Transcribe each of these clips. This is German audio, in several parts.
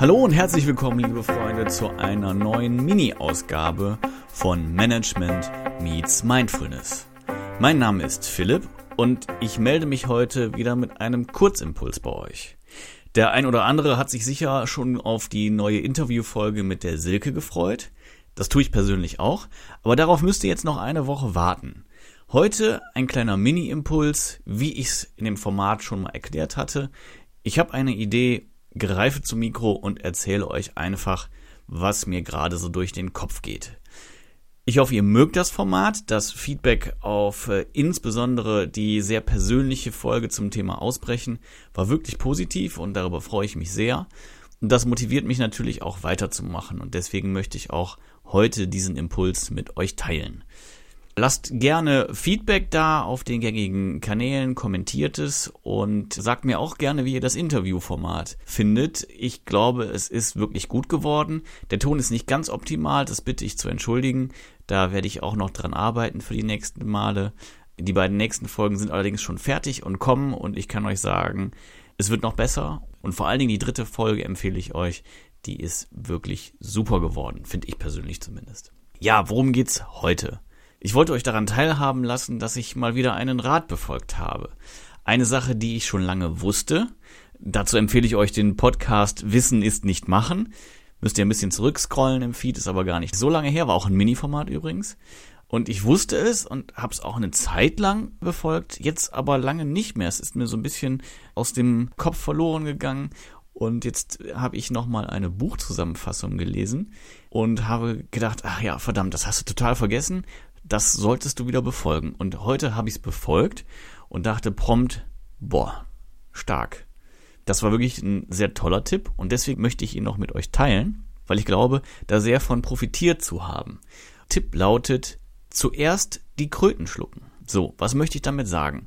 Hallo und herzlich willkommen, liebe Freunde, zu einer neuen Mini-Ausgabe von Management Meets Mindfulness. Mein Name ist Philipp und ich melde mich heute wieder mit einem Kurzimpuls bei euch. Der ein oder andere hat sich sicher schon auf die neue Interviewfolge mit der Silke gefreut. Das tue ich persönlich auch, aber darauf müsst ihr jetzt noch eine Woche warten. Heute ein kleiner Mini-Impuls, wie ich es in dem Format schon mal erklärt hatte. Ich habe eine Idee greife zum Mikro und erzähle euch einfach, was mir gerade so durch den Kopf geht. Ich hoffe, ihr mögt das Format. Das Feedback auf äh, insbesondere die sehr persönliche Folge zum Thema Ausbrechen war wirklich positiv und darüber freue ich mich sehr. Und das motiviert mich natürlich auch weiterzumachen und deswegen möchte ich auch heute diesen Impuls mit euch teilen. Lasst gerne Feedback da auf den gängigen Kanälen, kommentiert es und sagt mir auch gerne, wie ihr das Interviewformat findet. Ich glaube, es ist wirklich gut geworden. Der Ton ist nicht ganz optimal, das bitte ich zu entschuldigen. Da werde ich auch noch dran arbeiten für die nächsten Male. Die beiden nächsten Folgen sind allerdings schon fertig und kommen und ich kann euch sagen, es wird noch besser und vor allen Dingen die dritte Folge empfehle ich euch. Die ist wirklich super geworden, finde ich persönlich zumindest. Ja, worum geht's heute? Ich wollte euch daran teilhaben lassen, dass ich mal wieder einen Rat befolgt habe. Eine Sache, die ich schon lange wusste. Dazu empfehle ich euch den Podcast Wissen ist nicht machen. Müsst ihr ein bisschen zurückscrollen im Feed, ist aber gar nicht so lange her, war auch ein Mini-Format übrigens. Und ich wusste es und habe es auch eine Zeit lang befolgt, jetzt aber lange nicht mehr. Es ist mir so ein bisschen aus dem Kopf verloren gegangen. Und jetzt habe ich nochmal eine Buchzusammenfassung gelesen und habe gedacht, ach ja, verdammt, das hast du total vergessen das solltest du wieder befolgen. Und heute habe ich es befolgt und dachte prompt, boah, stark. Das war wirklich ein sehr toller Tipp und deswegen möchte ich ihn noch mit euch teilen, weil ich glaube, da sehr von profitiert zu haben. Tipp lautet, zuerst die Kröten schlucken. So, was möchte ich damit sagen?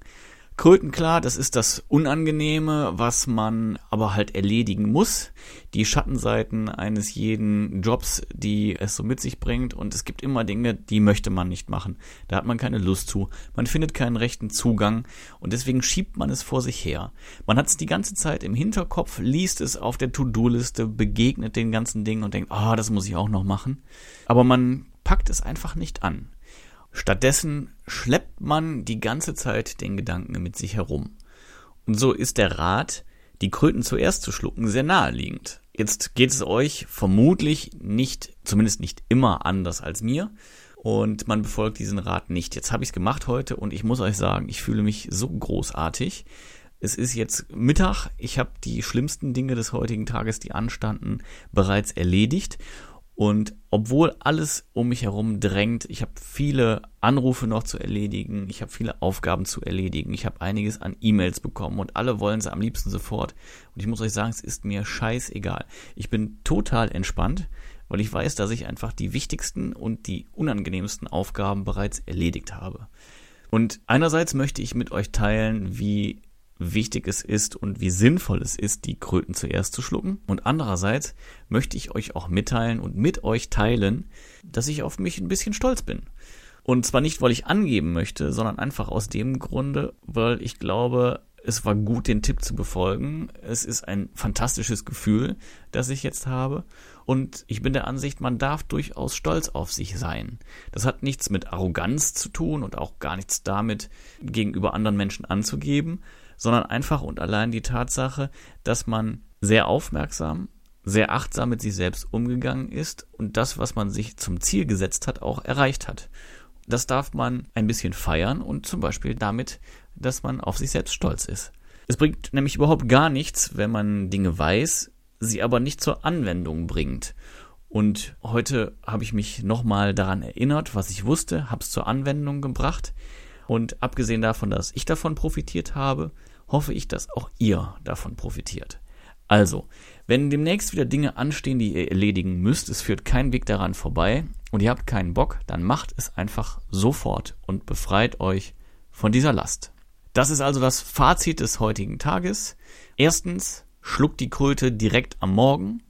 Kröten, klar, das ist das Unangenehme, was man aber halt erledigen muss. Die Schattenseiten eines jeden Jobs, die es so mit sich bringt. Und es gibt immer Dinge, die möchte man nicht machen. Da hat man keine Lust zu. Man findet keinen rechten Zugang. Und deswegen schiebt man es vor sich her. Man hat es die ganze Zeit im Hinterkopf, liest es auf der To-Do-Liste, begegnet den ganzen Dingen und denkt, ah, oh, das muss ich auch noch machen. Aber man packt es einfach nicht an. Stattdessen schleppt man die ganze Zeit den Gedanken mit sich herum. Und so ist der Rat, die Kröten zuerst zu schlucken, sehr naheliegend. Jetzt geht es euch vermutlich nicht, zumindest nicht immer anders als mir. Und man befolgt diesen Rat nicht. Jetzt habe ich es gemacht heute und ich muss euch sagen, ich fühle mich so großartig. Es ist jetzt Mittag. Ich habe die schlimmsten Dinge des heutigen Tages, die anstanden, bereits erledigt. Und obwohl alles um mich herum drängt, ich habe viele Anrufe noch zu erledigen, ich habe viele Aufgaben zu erledigen, ich habe einiges an E-Mails bekommen und alle wollen sie am liebsten sofort. Und ich muss euch sagen, es ist mir scheißegal. Ich bin total entspannt, weil ich weiß, dass ich einfach die wichtigsten und die unangenehmsten Aufgaben bereits erledigt habe. Und einerseits möchte ich mit euch teilen, wie wichtig es ist und wie sinnvoll es ist, die Kröten zuerst zu schlucken. Und andererseits möchte ich euch auch mitteilen und mit euch teilen, dass ich auf mich ein bisschen stolz bin. Und zwar nicht, weil ich angeben möchte, sondern einfach aus dem Grunde, weil ich glaube, es war gut, den Tipp zu befolgen. Es ist ein fantastisches Gefühl, das ich jetzt habe. Und ich bin der Ansicht, man darf durchaus stolz auf sich sein. Das hat nichts mit Arroganz zu tun und auch gar nichts damit, gegenüber anderen Menschen anzugeben, sondern einfach und allein die Tatsache, dass man sehr aufmerksam, sehr achtsam mit sich selbst umgegangen ist und das, was man sich zum Ziel gesetzt hat, auch erreicht hat. Das darf man ein bisschen feiern und zum Beispiel damit, dass man auf sich selbst stolz ist. Es bringt nämlich überhaupt gar nichts, wenn man Dinge weiß, sie aber nicht zur Anwendung bringt. Und heute habe ich mich nochmal daran erinnert, was ich wusste, habe es zur Anwendung gebracht. Und abgesehen davon, dass ich davon profitiert habe, hoffe ich, dass auch ihr davon profitiert. Also, wenn demnächst wieder Dinge anstehen, die ihr erledigen müsst, es führt kein Weg daran vorbei und ihr habt keinen Bock, dann macht es einfach sofort und befreit euch von dieser Last. Das ist also das Fazit des heutigen Tages. Erstens, schluckt die Kröte direkt am Morgen.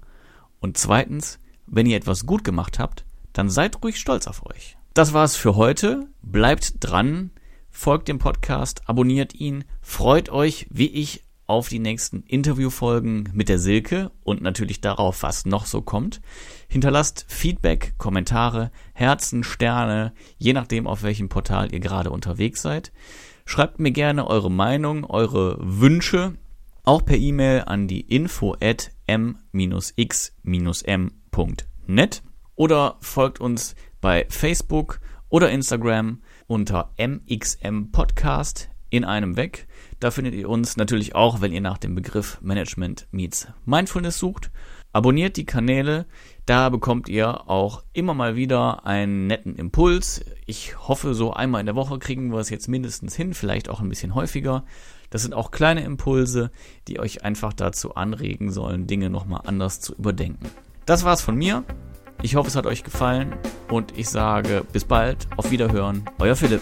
Und zweitens, wenn ihr etwas gut gemacht habt, dann seid ruhig stolz auf euch. Das war's für heute. Bleibt dran folgt dem Podcast, abonniert ihn, freut euch wie ich auf die nächsten Interviewfolgen mit der Silke und natürlich darauf, was noch so kommt. Hinterlasst Feedback, Kommentare, Herzen, Sterne, je nachdem, auf welchem Portal ihr gerade unterwegs seid. Schreibt mir gerne eure Meinung, eure Wünsche, auch per E-Mail an die info at m-x-m.net oder folgt uns bei Facebook oder Instagram unter MXM Podcast in einem weg. Da findet ihr uns natürlich auch, wenn ihr nach dem Begriff Management meets Mindfulness sucht. Abonniert die Kanäle, da bekommt ihr auch immer mal wieder einen netten Impuls. Ich hoffe, so einmal in der Woche kriegen wir es jetzt mindestens hin, vielleicht auch ein bisschen häufiger. Das sind auch kleine Impulse, die euch einfach dazu anregen sollen, Dinge nochmal anders zu überdenken. Das war's von mir. Ich hoffe, es hat euch gefallen und ich sage bis bald, auf Wiederhören, euer Philipp.